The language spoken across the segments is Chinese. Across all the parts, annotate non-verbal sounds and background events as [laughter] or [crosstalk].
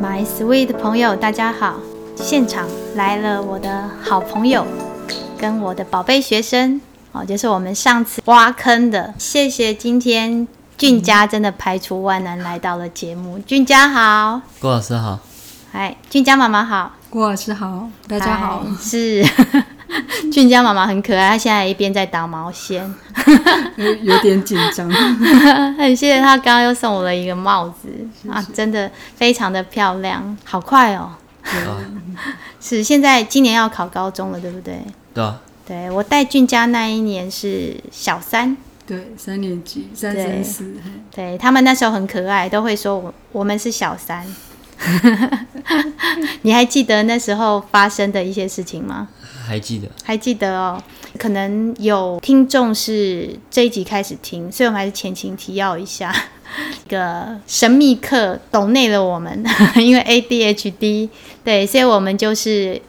My sweet 朋友，大家好！现场来了我的好朋友，跟我的宝贝学生哦，就是我们上次挖坑的。谢谢今天俊佳真的排除万难来到了节目。俊佳好，郭老师好，哎，俊佳妈妈好，郭老师好，大家好。是 [laughs] 俊佳妈妈很可爱，她现在一边在打毛线，[laughs] 有有点紧张。[laughs] 很谢谢她刚刚又送我了一个帽子啊，真的非常的漂亮，好快哦。是现在今年要考高中了，对不对？对啊。对，我带俊佳那一年是小三，对，三年级，三升四。对，他们那时候很可爱，都会说我我们是小三。[laughs] 你还记得那时候发生的一些事情吗？还记得，还记得哦。可能有听众是这一集开始听，所以我们还是前情提要一下。[laughs] 一个神秘客懂内了我们，[laughs] 因为 ADHD，对，所以我们就是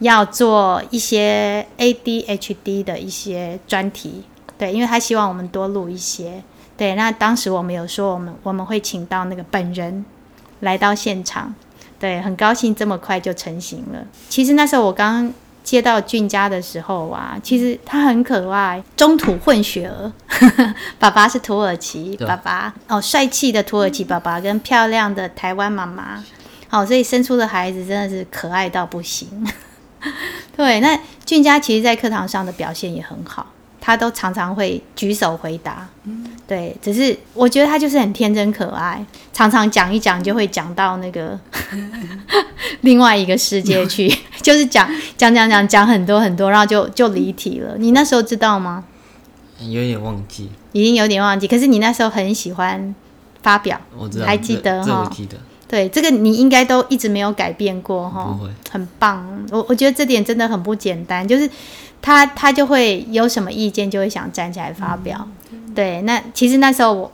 要做一些 ADHD 的一些专题，对，因为他希望我们多录一些，对，那当时我们有说我们我们会请到那个本人来到现场，对，很高兴这么快就成型了。其实那时候我刚。接到俊家的时候啊，其实他很可爱，中土混血儿，[laughs] 爸爸是土耳其爸爸哦，帅气的土耳其爸爸跟漂亮的台湾妈妈，哦，所以生出的孩子真的是可爱到不行。[laughs] 对，那俊家其实在课堂上的表现也很好。他都常常会举手回答，对，只是我觉得他就是很天真可爱，常常讲一讲就会讲到那个 [laughs] 另外一个世界去，[laughs] 就是讲讲讲讲讲很多很多，然后就就离题了。你那时候知道吗？有点忘记，已经有点忘记。可是你那时候很喜欢发表，我知道，还记得哈？记得。对，这个你应该都一直没有改变过哈，不会，很棒。我我觉得这点真的很不简单，就是。他他就会有什么意见，就会想站起来发表。嗯、对，那其实那时候我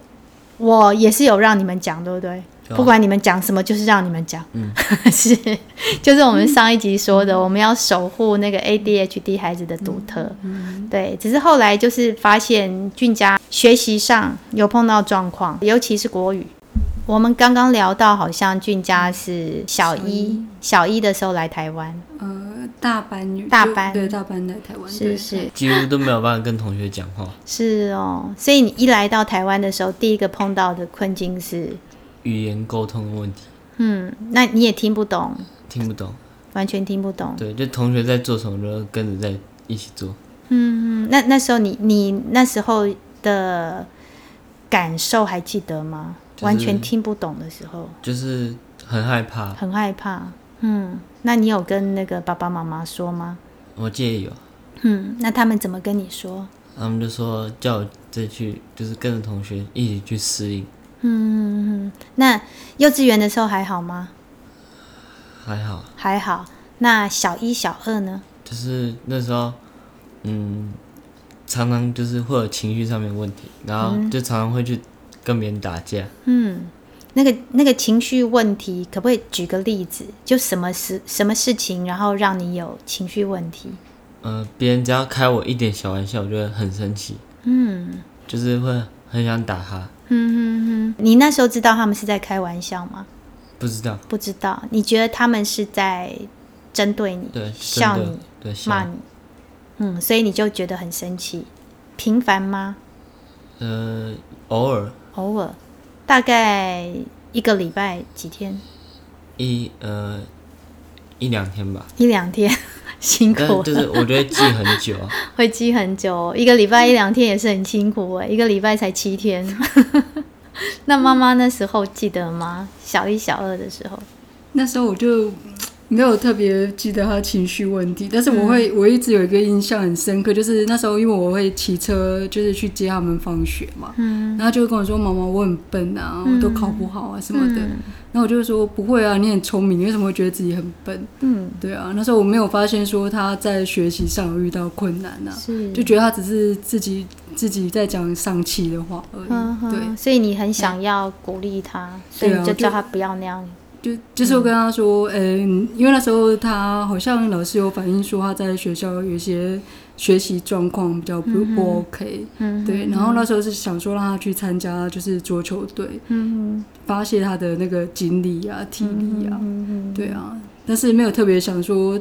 我也是有让你们讲，对不对？哦、不管你们讲什么，就是让你们讲。嗯，[laughs] 是，就是我们上一集说的，嗯、我们要守护那个 ADHD 孩子的独特。嗯、对，只是后来就是发现俊佳学习上有碰到状况，尤其是国语。我们刚刚聊到，好像俊佳是小一，小一的时候来台湾，呃，大班女，大班对，大班来台湾，是是，几乎都没有办法跟同学讲话。是哦，所以你一来到台湾的时候，第一个碰到的困境是语言沟通的问题。嗯，那你也听不懂，听不懂，完全听不懂。对，就同学在做什么，就跟着在一起做。嗯嗯，那那时候你你那时候的感受还记得吗？完全听不懂的时候，就是很害怕，很害怕。嗯，那你有跟那个爸爸妈妈说吗？我记得有。嗯，那他们怎么跟你说？他们就说叫我再去，就是跟着同学一起去适应。嗯嗯，那幼稚园的时候还好吗？还好，还好。那小一、小二呢？就是那时候，嗯，常常就是会有情绪上面问题，然后就常常会去。跟别人打架，嗯，那个那个情绪问题，可不可以举个例子？就什么事什么事情，然后让你有情绪问题？呃，别人只要开我一点小玩笑，我就会很生气，嗯，就是会很想打他。嗯哼哼，你那时候知道他们是在开玩笑吗？不知道，不知道。你觉得他们是在针对你，对，笑你，对，骂你，嗯，所以你就觉得很生气。频繁吗？呃，偶尔。偶尔，大概一个礼拜几天？一呃一两天吧。一两天，[laughs] 辛苦。就是我觉得记很久啊。[laughs] 会记很久，一个礼拜一两天也是很辛苦哎，一个礼拜才七天。[laughs] 那妈妈那时候记得吗？小一、小二的时候，那时候我就。没有特别记得他情绪问题，但是我会，我一直有一个印象很深刻，就是那时候因为我会骑车，就是去接他们放学嘛，嗯，然后就会跟我说：“妈妈，我很笨啊，我都考不好啊什么的。”然后我就说：“不会啊，你很聪明，你为什么会觉得自己很笨？”嗯，对啊，那时候我没有发现说他在学习上有遇到困难啊，是，就觉得他只是自己自己在讲丧气的话而已。对，所以你很想要鼓励他，所以你就叫他不要那样。就就是我跟他说，嗯、欸，因为那时候他好像老师有反映说他在学校有一些学习状况比较不、嗯、不 OK，嗯，对，然后那时候是想说让他去参加就是桌球队，嗯，发泄他的那个精力啊、体力啊，嗯，对啊，但是没有特别想说，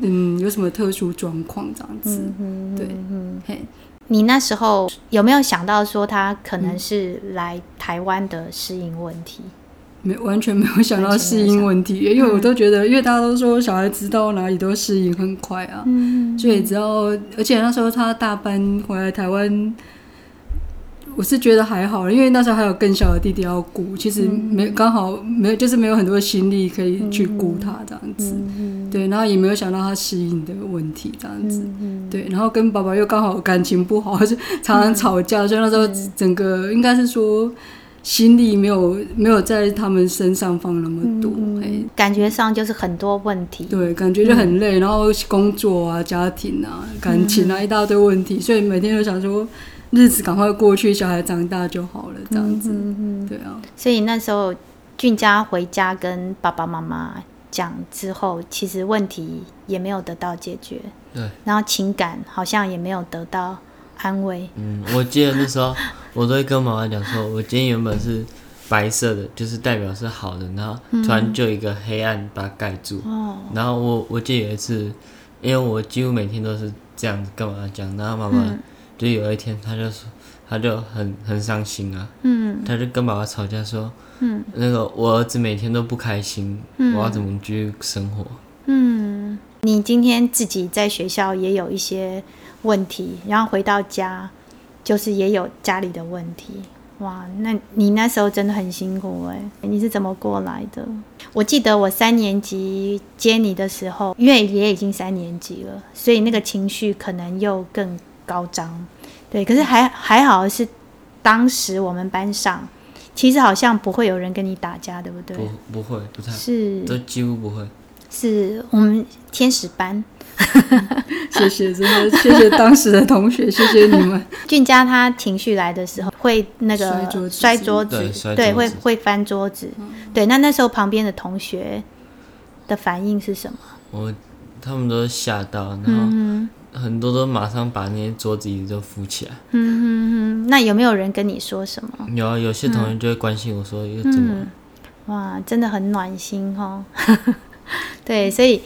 嗯，有什么特殊状况这样子，嗯、对，嗯，嘿，你那时候有没有想到说他可能是来台湾的适应问题？没完全没有想到适应问题，因为我都觉得，因为大家都说小孩子到哪里都适应很快啊，嗯、所以只要，而且那时候他大班回来台湾，我是觉得还好，因为那时候还有更小的弟弟要顾，其实没刚、嗯、好没有，就是没有很多心力可以去顾他这样子，嗯、对，然后也没有想到他适应的问题这样子，嗯、对，然后跟爸爸又刚好感情不好，[laughs] 就常常吵架，所以那时候整个应该是说。心力没有没有在他们身上放那么多，嗯、感觉上就是很多问题。对，感觉就很累，嗯、然后工作啊、家庭啊、感情啊、嗯、一大堆问题，所以每天都想说日子赶快过去，小孩长大就好了，这样子。嗯、对啊。所以那时候俊佳回家跟爸爸妈妈讲之后，其实问题也没有得到解决。对。然后情感好像也没有得到安慰。嗯，我记得那时候。我都会跟妈妈讲说，我今天原本是白色的，就是代表是好的，然后突然就一个黑暗把它盖住。嗯、然后我我记得有一次，因为我几乎每天都是这样子跟妈妈讲，然后妈妈就有一天，她就说，她就很很伤心啊。嗯。她就跟爸爸吵架说，嗯，那个我儿子每天都不开心，嗯、我要怎么继续生活？嗯，你今天自己在学校也有一些问题，然后回到家。就是也有家里的问题，哇，那你那时候真的很辛苦哎，你是怎么过来的？我记得我三年级接你的时候，因为也已经三年级了，所以那个情绪可能又更高涨，对。可是还还好是当时我们班上，其实好像不会有人跟你打架，对不对？不，不会，不太是，都几乎不会。是我们天使班。[laughs] 谢谢，真的谢谢当时的同学，谢谢你们。[laughs] 俊佳他情绪来的时候会那个摔桌子，摔桌子，对，对，会会翻桌子。嗯、对，那那时候旁边的同学的反应是什么？我他们都吓到，然后很多都马上把那些桌子椅子都扶起来。嗯哼哼，那有没有人跟你说什么？有啊，有些同学就会关心我说又怎么、嗯？哇，真的很暖心哦。[laughs] 对，所以。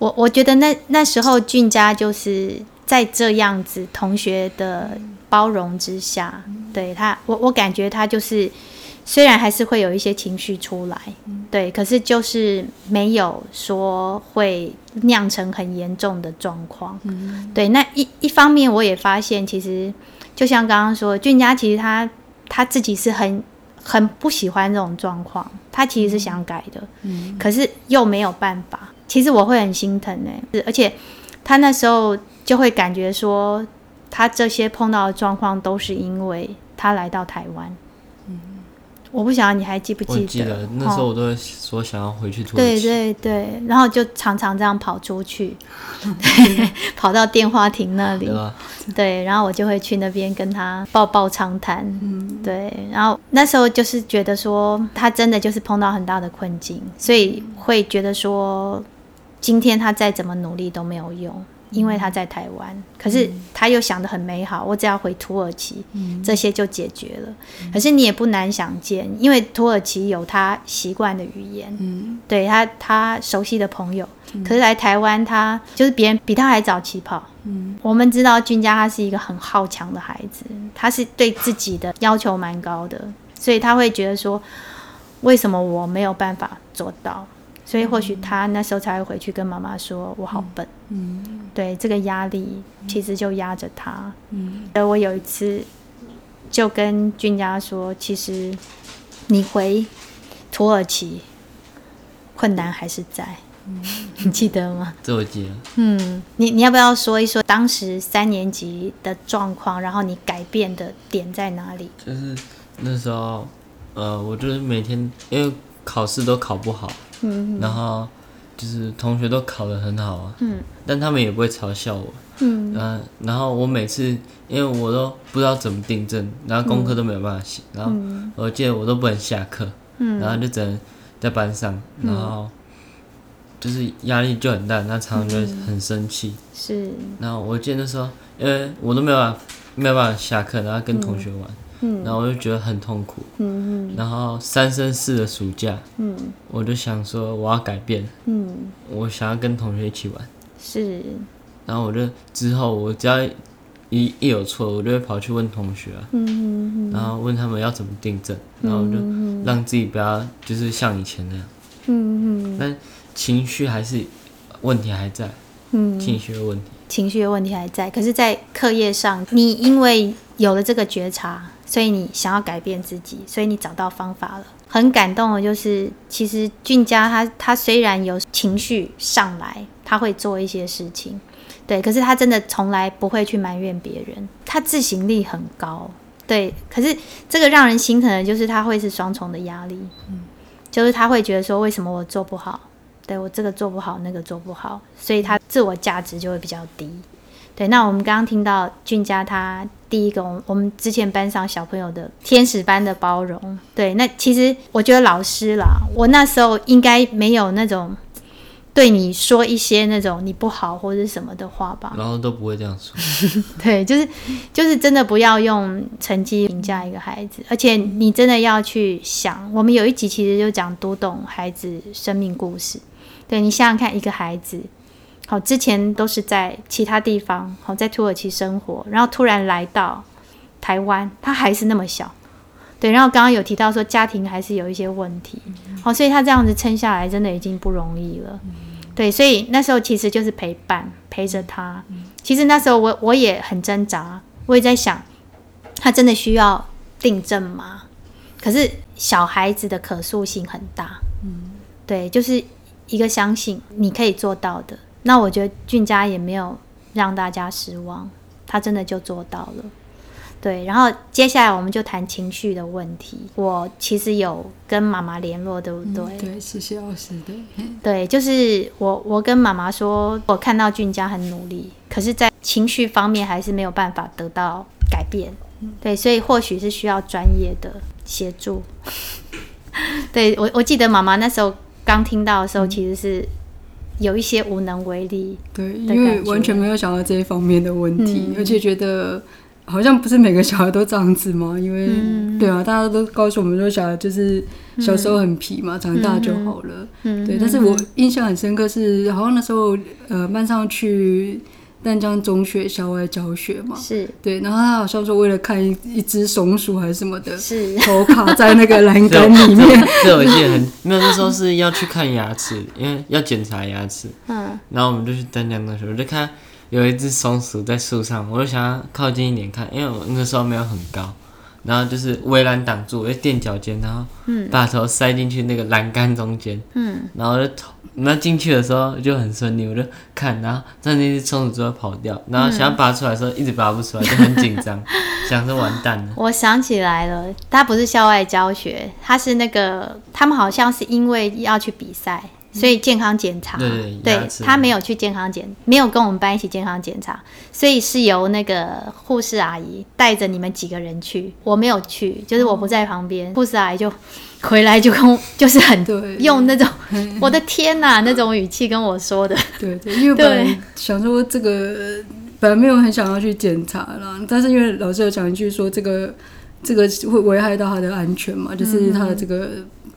我我觉得那那时候俊佳就是在这样子同学的包容之下，对他，我我感觉他就是虽然还是会有一些情绪出来，对，可是就是没有说会酿成很严重的状况，对。那一一方面我也发现，其实就像刚刚说，俊佳其实他他自己是很很不喜欢这种状况，他其实是想改的，可是又没有办法。其实我会很心疼呢，而且他那时候就会感觉说，他这些碰到的状况都是因为他来到台湾。嗯我不晓得你还记不记得？记得那时候我都会说想要回去土耳其。对对对，然后就常常这样跑出去，对 [laughs] 跑到电话亭那里。对，对，然后我就会去那边跟他抱抱长谈。嗯，对，然后那时候就是觉得说，他真的就是碰到很大的困境，所以会觉得说。今天他再怎么努力都没有用，因为他在台湾。可是他又想的很美好，我只要回土耳其，这些就解决了。可是你也不难想见，因为土耳其有他习惯的语言，对他他熟悉的朋友。可是来台湾，他就是别人比他还早起跑。我们知道君家他是一个很好强的孩子，他是对自己的要求蛮高的，所以他会觉得说，为什么我没有办法做到？所以或许他那时候才会回去跟妈妈说：“我好笨。”嗯，对，这个压力其实就压着他。嗯，而我有一次就跟俊佳说：“其实你回土耳其困难还是在，嗯、你记得吗？”这我记得。嗯，你你要不要说一说当时三年级的状况，然后你改变的点在哪里？就是那时候，呃，我就是每天因为考试都考不好。嗯，然后就是同学都考得很好啊，嗯，但他们也不会嘲笑我，嗯，呃，然后我每次因为我都不知道怎么订正，然后功课都没有办法写，然后我记得我都不能下课，嗯，然后就只能在班上，然后就是压力就很大，那常常就很生气。是。然后我记得那时候，因为我都没有办法，没有办法下课，然后跟同学玩。嗯。然后我就觉得很痛苦。嗯嗯。然后三升四的暑假，嗯，我就想说我要改变。嗯。我想要跟同学一起玩。是。然后我就之后我只要一一有错，我就会跑去问同学啊。嗯嗯嗯。然后问他们要怎么订正，然后就让自己不要就是像以前那样。嗯嗯。但情绪还是问题还在，嗯，情绪的问题，情绪的问题还在。可是，在课业上，你因为有了这个觉察，所以你想要改变自己，所以你找到方法了。很感动的就是，其实俊佳他他虽然有情绪上来，他会做一些事情，对，可是他真的从来不会去埋怨别人，他自省力很高，对。可是这个让人心疼的就是他会是双重的压力，嗯，就是他会觉得说，为什么我做不好？对，我这个做不好，那个做不好，所以他自我价值就会比较低。对，那我们刚刚听到俊佳他第一个，我们之前班上小朋友的天使般的包容。对，那其实我觉得老师啦，我那时候应该没有那种对你说一些那种你不好或者什么的话吧？然后都不会这样说。[laughs] 对，就是就是真的不要用成绩评价一个孩子，而且你真的要去想，我们有一集其实就讲读懂孩子生命故事。对，你想想看，一个孩子，好，之前都是在其他地方，好，在土耳其生活，然后突然来到台湾，他还是那么小，对，然后刚刚有提到说家庭还是有一些问题，好，所以他这样子撑下来，真的已经不容易了，对，所以那时候其实就是陪伴，陪着他。其实那时候我我也很挣扎，我也在想，他真的需要订正吗？可是小孩子的可塑性很大，嗯，对，就是。一个相信你可以做到的，那我觉得俊佳也没有让大家失望，他真的就做到了。对，然后接下来我们就谈情绪的问题。我其实有跟妈妈联络，对不对？嗯、对，谢谢老师。对，[laughs] 对，就是我，我跟妈妈说，我看到俊佳很努力，可是，在情绪方面还是没有办法得到改变。对，所以或许是需要专业的协助。[laughs] 对，我，我记得妈妈那时候。刚听到的时候，其实是有一些无能为力。对，因为完全没有想到这一方面的问题，嗯、而且觉得好像不是每个小孩都这样子嘛。因为、嗯、对啊，大家都告诉我们说，小孩就是小时候很皮嘛，嗯、长大就好了。嗯，对。但是我印象很深刻是，好像那时候呃，班上去。淡江中学校外教学嘛，是。对，然后他好像说为了看一一只松鼠还是什么的，是。头卡在那个栏杆 [laughs] 里面。这我记得很，没有那时候是要去看牙齿，因为要检查牙齿。嗯，然后我们就去淡江中学，我就看有一只松鼠在树上，我就想要靠近一点看，因为我那个时候没有很高，然后就是围栏挡住，我就垫脚尖，然后把头塞进去那个栏杆中间，嗯，然后就头。那进去的时候就很顺利，我就看，然后在那只松鼠就会跑掉，然后想要拔出来的时候一直拔不出来，就很紧张，[laughs] 想说完蛋了。我想起来了，他不是校外教学，他是那个他们好像是因为要去比赛，所以健康检查，对他没有去健康检，没有跟我们班一起健康检查，所以是由那个护士阿姨带着你们几个人去，我没有去，就是我不在旁边，护士阿姨就。回来就跟就是很用那种 [laughs] 我的天呐那种语气跟我说的，对对，因为本来想说这个本来没有很想要去检查啦，但是因为老师有讲一句说这个这个会危害到他的安全嘛，就是他的这个。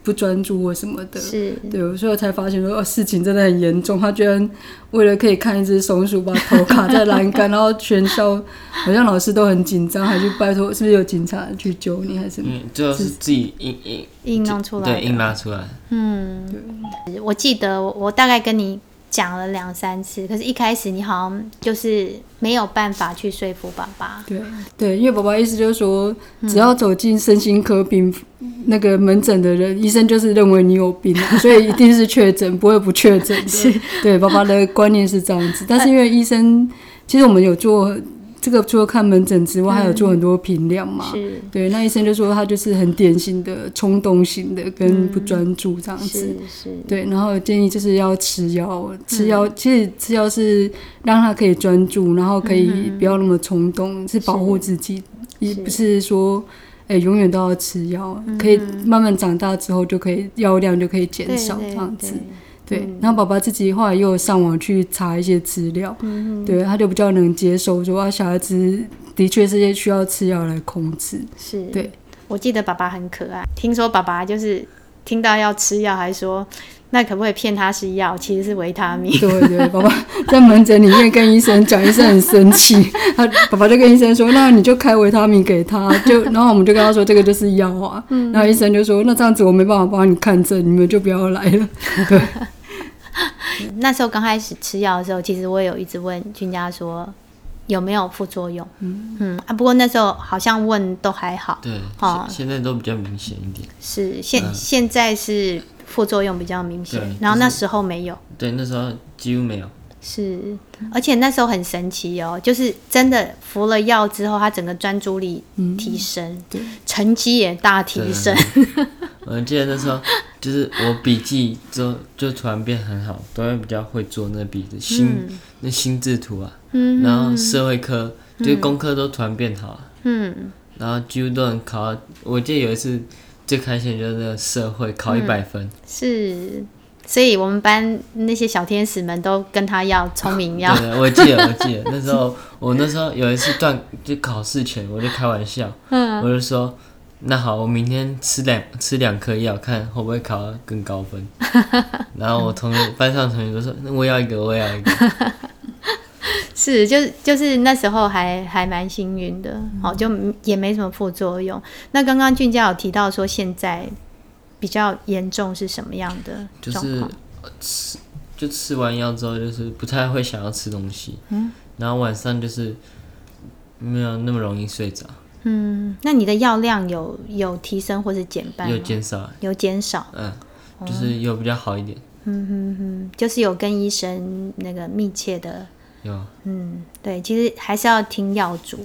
不专注或什么的，是对，所以我才发现说，哦，事情真的很严重。他居然为了可以看一只松鼠，把头卡在栏杆，然后全校好像老师都很紧张，还去拜托，是不是有警察去救你，还是什么？嗯，就是自己硬硬硬拉出来，对，硬拉出来。嗯，对，我记得我我大概跟你。讲了两三次，可是，一开始你好像就是没有办法去说服爸爸。对对，因为爸爸意思就是说，只要走进身心科病那个门诊的人，嗯、医生就是认为你有病，[laughs] 所以一定是确诊，不会不确诊的。对，爸爸的观念是这样子。但是因为医生，其实我们有做。这个除了看门诊之外，还有做很多评量嘛？对，那医生就说他就是很典型的冲动型的，跟不专注这样子。嗯、是，是。对，然后建议就是要吃药，吃药、嗯、其实吃药是让他可以专注，然后可以不要那么冲动，嗯、是保护自己，也不是说哎永远都要吃药，可以慢慢长大之后就可以药量就可以减少这样子。对，嗯、然后爸爸自己后来又上网去查一些资料，嗯、对，他就比较能接受说啊，小孩子的确是需要吃药来控制。是，对，我记得爸爸很可爱，听说爸爸就是听到要吃药，还说。那可不可以骗他是药，其实是维他命？对对，爸爸 [laughs] 在门诊里面跟医生讲，医生很生气，他爸爸就跟医生说：“那你就开维他命给他。”就 [laughs] 然后我们就跟他说：“这个就是药啊。嗯”然后医生就说：“那这样子我没办法帮你看诊，你们就不要来了。”对。那时候刚开始吃药的时候，其实我也有一直问君家说有没有副作用。嗯嗯啊，不过那时候好像问都还好。对，哦，现在都比较明显一点。是现、嗯、现在是。副作用比较明显，然后那时候没有。对，那时候几乎没有。是，而且那时候很神奇哦，就是真的服了药之后，他整个专注力提升，嗯、对，成绩也大提升。[laughs] 我记得那时候，就是我笔记就就突然变很好，都会比较会做那笔的心、嗯、那心智图啊，嗯、然后社会科、就是功课都突然变好，嗯，然后几乎都能考。我记得有一次。最开心就是那个社会考一百分，嗯，是，所以我们班那些小天使们都跟他要聪明要。对，我记得，我记得那时候，我那时候有一次段就考试前，我就开玩笑，[laughs] 嗯，我就说，那好，我明天吃两吃两颗药，看会不会考到更高分。[laughs] 然后我同学班上同学都说，那我要一个，我要一个。[laughs] 是，就是就是那时候还还蛮幸运的，好、嗯，就也没什么副作用。那刚刚俊佳有提到说，现在比较严重是什么样的？就是吃就吃完药之后，就是不太会想要吃东西，嗯，然后晚上就是没有那么容易睡着。嗯，那你的药量有有提升或是减半？有减少，有减少，嗯，就是有比较好一点。嗯哼哼，就是有跟医生那个密切的。有，嗯，对，其实还是要听药嘱，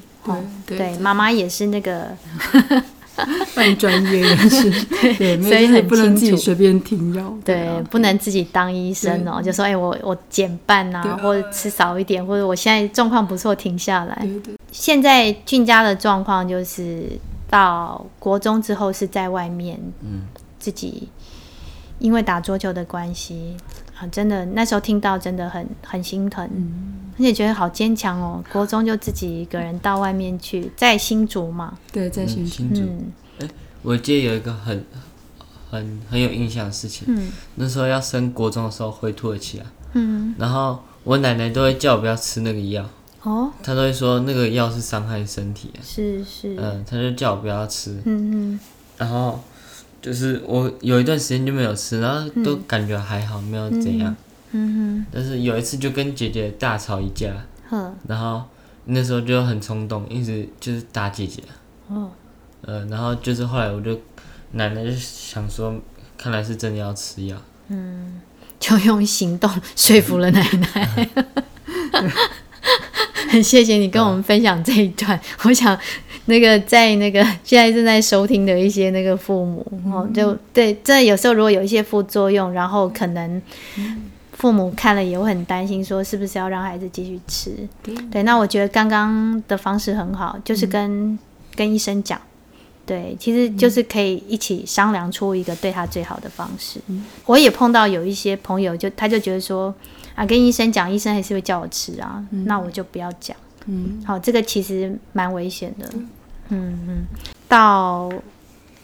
对，对，妈妈也是那个 [laughs] [laughs] 半专业人士，[laughs] 对，所以很不能自己随便停药，对，不能自己当医生哦，就说哎，我我减半啊，或者吃少一点，或者我现在状况不错，停下来。现在俊家的状况就是到国中之后是在外面，嗯，自己因为打桌球的关系。啊，真的，那时候听到真的很很心疼，嗯、而且觉得好坚强哦。国中就自己一个人到外面去，在新竹嘛，对，在新竹。嗯，欸、我记得有一个很很很有印象的事情，嗯，那时候要升国中的时候回土耳其啊，嗯，然后我奶奶都会叫我不要吃那个药，哦，她都会说那个药是伤害身体的，是是，嗯，她就叫我不要吃，嗯嗯，然后。就是我有一段时间就没有吃，然后都感觉还好，嗯、没有怎样。嗯，嗯哼。但是有一次就跟姐姐大吵一架，呵然后那时候就很冲动，一直就是打姐姐。哦。呃，然后就是后来我就奶奶就想说，看来是真的要吃药。嗯，就用行动说服了奶奶。很 [laughs] [laughs] 谢谢你跟我们分享这一段，我想。那个在那个 [laughs] 现在正在收听的一些那个父母哦，就对，这有时候如果有一些副作用，然后可能父母看了也会很担心，说是不是要让孩子继续吃？对，那我觉得刚刚的方式很好，就是跟、嗯、跟医生讲，对，其实就是可以一起商量出一个对他最好的方式。嗯、我也碰到有一些朋友就，就他就觉得说啊，跟医生讲，医生还是会叫我吃啊，嗯、那我就不要讲。嗯，好，这个其实蛮危险的。嗯嗯，到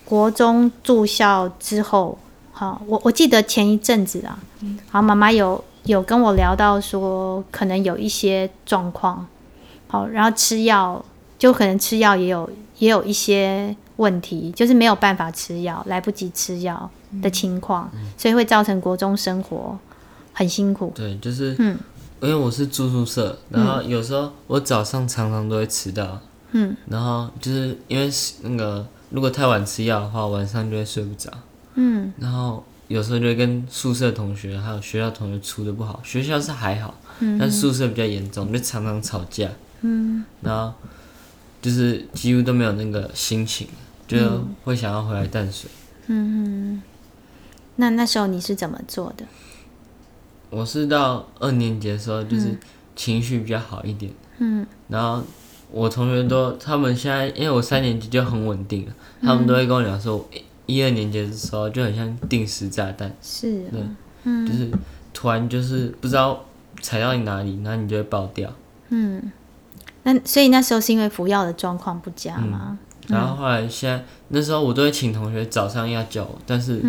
国中住校之后，好，我我记得前一阵子啊，好，妈妈有有跟我聊到说，可能有一些状况，好，然后吃药就可能吃药也有也有一些问题，就是没有办法吃药，来不及吃药的情况，嗯、所以会造成国中生活很辛苦。对，就是，嗯，因为我是住宿舍，然后有时候我早上常常都会迟到。嗯，然后就是因为那个，如果太晚吃药的话，晚上就会睡不着。嗯，然后有时候就会跟宿舍同学还有学校同学处的不好，学校是还好，嗯、但宿舍比较严重，就常常吵架。嗯，然后就是几乎都没有那个心情，就会想要回来淡水。嗯，那那时候你是怎么做的？我是到二年级的时候，就是情绪比较好一点。嗯，然后。我同学都，他们现在因为我三年级就很稳定了，他们都会跟我讲说，一二年级的时候就很像定时炸弹。是。对。嗯，就是突然就是不知道踩到你哪里，然后你就会爆掉。嗯，那所以那时候是因为服药的状况不佳吗？嗯、然后后来现在那时候我都会请同学早上要叫我，但是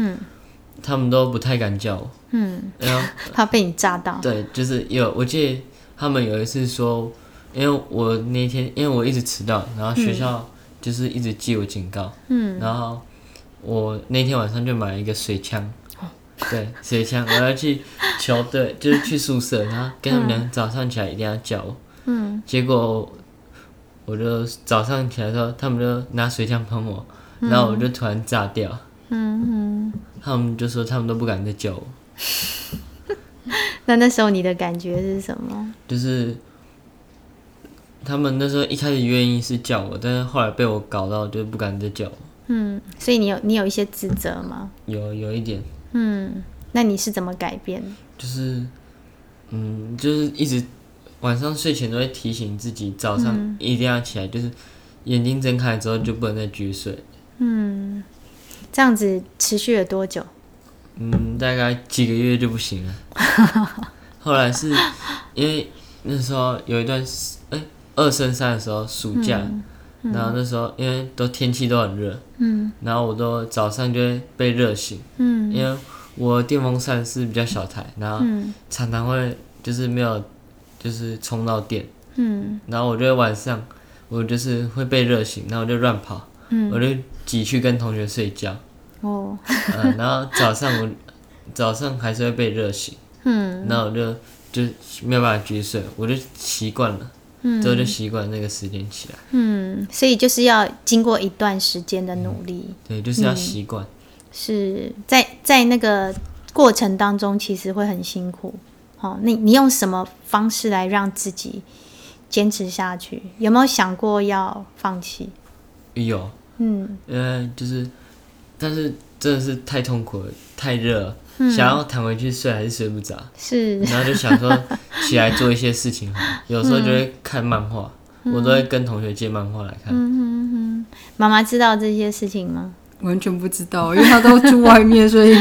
他们都不太敢叫我。嗯，然后 [laughs] 怕被你炸到。对，就是有我记得他们有一次说，因为我那天因为我一直迟到，然后学校就是一直记我警告。嗯，然后我那天晚上就买了一个水枪。对，水枪，我要去球队，就是去宿舍，然后跟他们讲早上起来一定要叫我。嗯。结果我就早上起来的时候，他们就拿水枪喷我，然后我就突然炸掉。嗯嗯。他们就说他们都不敢再叫我。[laughs] 那那时候你的感觉是什么？就是他们那时候一开始愿意是叫我，但是后来被我搞到，就不敢再叫我。嗯，所以你有你有一些自责吗？有，有一点。嗯，那你是怎么改变？就是，嗯，就是一直晚上睡前都会提醒自己，早上一定要起来，嗯、就是眼睛睁开之后就不能再继续睡。嗯，这样子持续了多久？嗯，大概几个月就不行了。后来是因为那时候有一段时哎、欸、二升三的时候暑假，然后那时候因为都天气都很热，嗯，然后我都早上就会被热醒，嗯，因为。我电风扇是比较小台，然后常常会就是没有，就是充到电，嗯，然后我就会晚上我就是会被热醒，然后我就乱跑，嗯，我就挤去跟同学睡觉，哦，嗯，然后早上我 [laughs] 早上还是会被热醒，嗯，然后我就就没有办法继续睡，我就习惯了，嗯，之后就习惯那个时间起来，嗯，所以就是要经过一段时间的努力，嗯，对，就是要习惯。是在在那个过程当中，其实会很辛苦。哦，你你用什么方式来让自己坚持下去？有没有想过要放弃？有，嗯，呃就是，但是真的是太痛苦了，太热想要躺回去睡还是睡不着。是，然后就想说 [laughs] 起来做一些事情好，有时候就会看漫画，嗯、我都会跟同学借漫画来看。嗯哼哼，妈妈知道这些事情吗？完全不知道，因为她都住外面，所以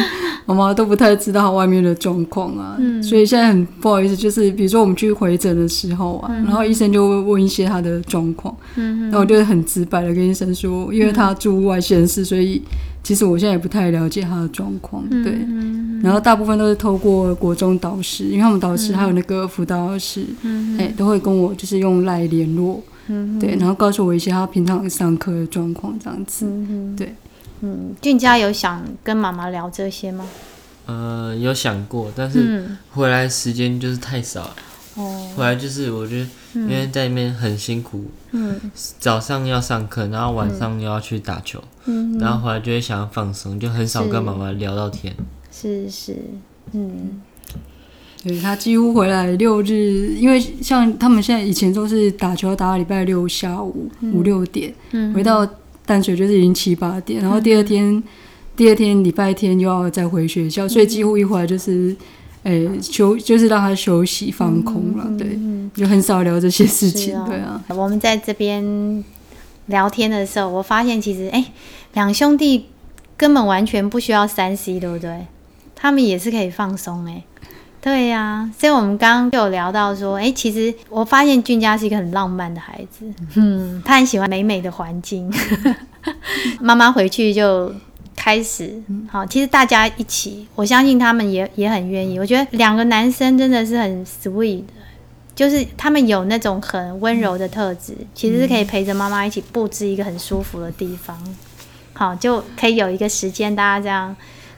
妈妈都不太知道外面的状况啊。嗯、所以现在很不好意思，就是比如说我们去回诊的时候啊，嗯、然后医生就会问一些他的状况，嗯、哼。然后我就会很直白的跟医生说，因为他住外县市，所以其实我现在也不太了解他的状况。对，嗯、然后大部分都是透过国中导师，因为他们导师还有那个辅导老师，嗯哼。欸、都会跟我就是用赖联络，嗯、对，然后告诉我一些他平常上课的状况这样子，嗯、对。嗯，俊佳有想跟妈妈聊这些吗？呃，有想过，但是回来时间就是太少了。哦，回来就是我觉得，因为在那边很辛苦。嗯，早上要上课，然后晚上又要去打球。嗯，然后回来就会想要放松，就很少跟妈妈聊到天。是是，嗯，对，他几乎回来六日，因为像他们现在以前都是打球打到礼拜六下午五六点，嗯，回到。淡水就是已经七八点，然后第二天，嗯、第二天礼拜天又要再回学校，嗯、所以几乎一回来就是，诶、欸、休就是让他休息放空了，嗯、对，嗯、就很少聊这些事情，哦、对啊。我们在这边聊天的时候，我发现其实，哎、欸，两兄弟根本完全不需要三 C，对不对？他们也是可以放松，哎。对呀、啊，所以我们刚刚就有聊到说，哎，其实我发现俊佳是一个很浪漫的孩子，嗯，他很喜欢美美的环境。[laughs] 妈妈回去就开始，好，其实大家一起，我相信他们也也很愿意。我觉得两个男生真的是很 sweet 的，就是他们有那种很温柔的特质，其实是可以陪着妈妈一起布置一个很舒服的地方，好，就可以有一个时间大家这样。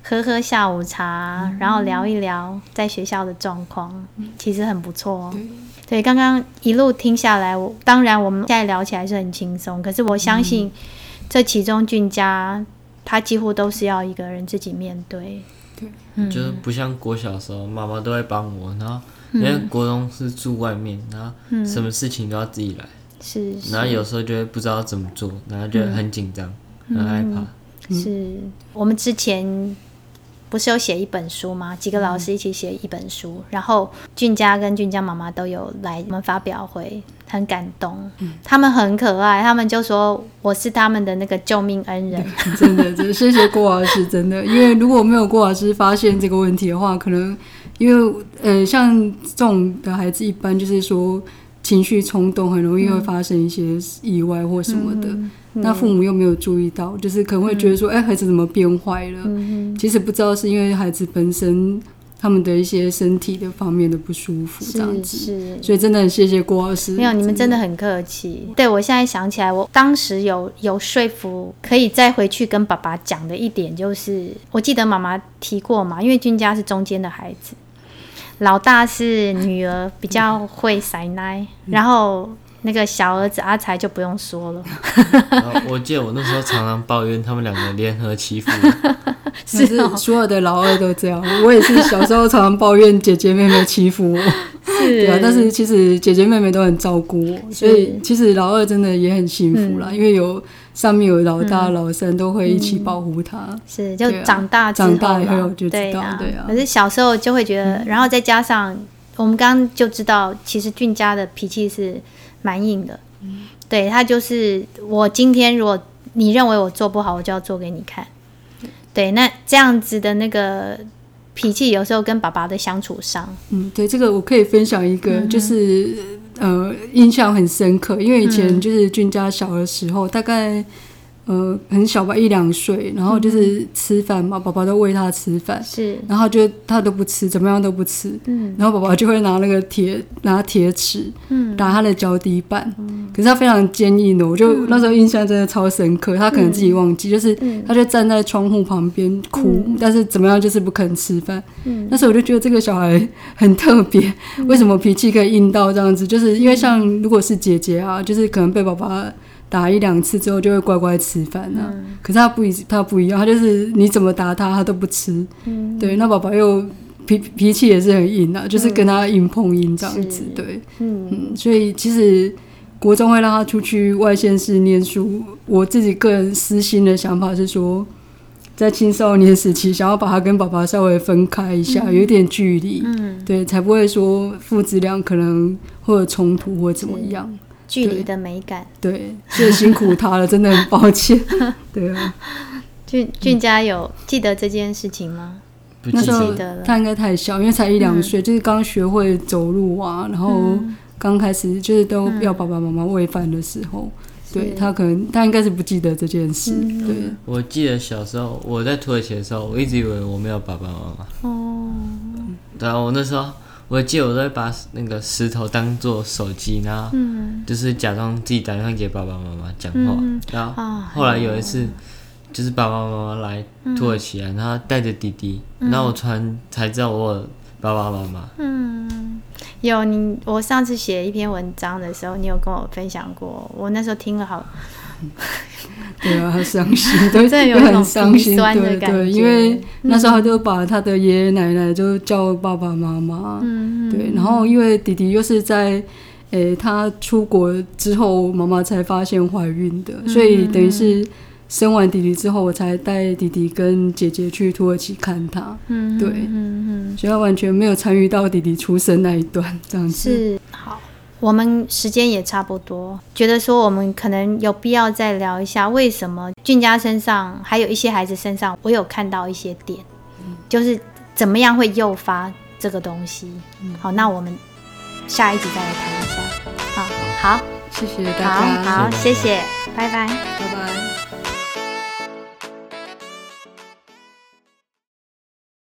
喝喝下午茶，然后聊一聊在学校的状况，其实很不错哦。对，刚刚一路听下来，我当然我们现在聊起来是很轻松，可是我相信这其中俊佳他几乎都是要一个人自己面对。对，就是不像国小的时候，妈妈都会帮我，然后因为国中是住外面，然后什么事情都要自己来，是，然后有时候就会不知道怎么做，然后就很紧张，很害怕。是。我们之前。不是有写一本书吗？几个老师一起写一本书，嗯、然后俊佳跟俊佳妈妈都有来我们发表会，很感动。嗯、他们很可爱，他们就说我是他们的那个救命恩人。真的，真的谢谢郭老师，真的，[laughs] 因为如果没有郭老师发现这个问题的话，可能因为呃，像这种的孩子，一般就是说情绪冲动，很容易会发生一些意外或什么的。嗯那父母又没有注意到，就是可能会觉得说，哎、嗯，孩子怎么变坏了？嗯、其实不知道是因为孩子本身他们的一些身体的方面的不舒服这样子。是，所以真的很谢谢郭老师。没有，你们真的很客气。对，我现在想起来，我当时有有说服可以再回去跟爸爸讲的一点，就是我记得妈妈提过嘛，因为君家是中间的孩子，老大是女儿，比较会塞奶，嗯、然后。那个小儿子阿才就不用说了。[laughs] 我记得我那时候常常抱怨他们两个联合欺负。[laughs] 是所有的老二都这样。我也是小时候常常抱怨姐姐妹妹欺负我。是。对啊，但是其实姐姐妹妹都很照顾我，所以其实老二真的也很幸福啦，因为有上面有老大老三都会一起保护他。是，就长大长大以后就知道，对啊。可是小时候就会觉得，然后再加上我们刚刚就知道，其实俊家的脾气是。蛮硬的，嗯、对他就是我今天如果你认为我做不好，我就要做给你看。对，那这样子的那个脾气，有时候跟爸爸的相处上，嗯，对，这个我可以分享一个，嗯、就是呃，印象很深刻，因为以前就是俊家小的时候，嗯、大概。呃，很小吧，一两岁，然后就是吃饭嘛，宝宝、嗯、都喂他吃饭，是，然后就他都不吃，怎么样都不吃，嗯，然后宝宝就会拿那个铁拿铁尺，嗯，打他的脚底板，嗯，可是他非常坚硬的，我就、嗯、那时候印象真的超深刻，他可能自己忘记，嗯、就是他就站在窗户旁边哭，嗯、但是怎么样就是不肯吃饭，嗯，那时候我就觉得这个小孩很特别，嗯、为什么脾气可以硬到这样子？就是因为像如果是姐姐啊，就是可能被宝宝。打一两次之后就会乖乖吃饭呢、啊，嗯、可是他不一他不一样，他就是你怎么打他他都不吃，嗯、对，那宝宝又脾脾气也是很硬啊，就是跟他硬碰硬这样子，是。对，嗯，嗯，所以其实国中会让他出去外县市念书，我自己个人私心的想法是说，在青少年时期想要把他跟爸爸稍微分开一下，嗯、有一点距离，嗯，对，才不会说父子俩可能会有冲突或怎么样。距离的美感，对，所以辛苦他了，真的很抱歉。[laughs] 对啊，俊俊家有记得这件事情吗？不记得了，他应该太小，因为才一两岁，就是刚学会走路啊，然后刚开始就是都要爸爸妈妈喂饭的时候，对他可能他应该是不记得这件事。对，我记得小时候我在土耳其的时候，我一直以为我没有爸爸妈妈。哦，对啊，我那时候。我记得我都会把那个石头当做手机，然后就是假装自己打电话给爸爸妈妈讲话。嗯、然后后来有一次，就是爸爸妈妈来土耳其啊，然后带着弟弟，嗯、然后我突然才知道我有爸爸妈妈。嗯，有你，我上次写一篇文章的时候，你有跟我分享过，我那时候听了好。[laughs] 对啊，好伤心，对，[laughs] 有很伤心，对对，因为那时候他就把他的爷爷奶奶就叫爸爸妈妈，嗯，对，然后因为弟弟又是在，诶，他出国之后，妈妈才发现怀孕的，所以等于是生完弟弟之后，我才带弟弟跟姐姐去土耳其看他，嗯，对，嗯嗯，所以他完全没有参与到弟弟出生那一段，这样子。是。好。我们时间也差不多，觉得说我们可能有必要再聊一下，为什么俊家身上还有一些孩子身上，我有看到一些点，嗯、就是怎么样会诱发这个东西。嗯、好，那我们下一集再来谈一下。好，好，谢谢大家，好，好，谢谢，拜拜，拜拜。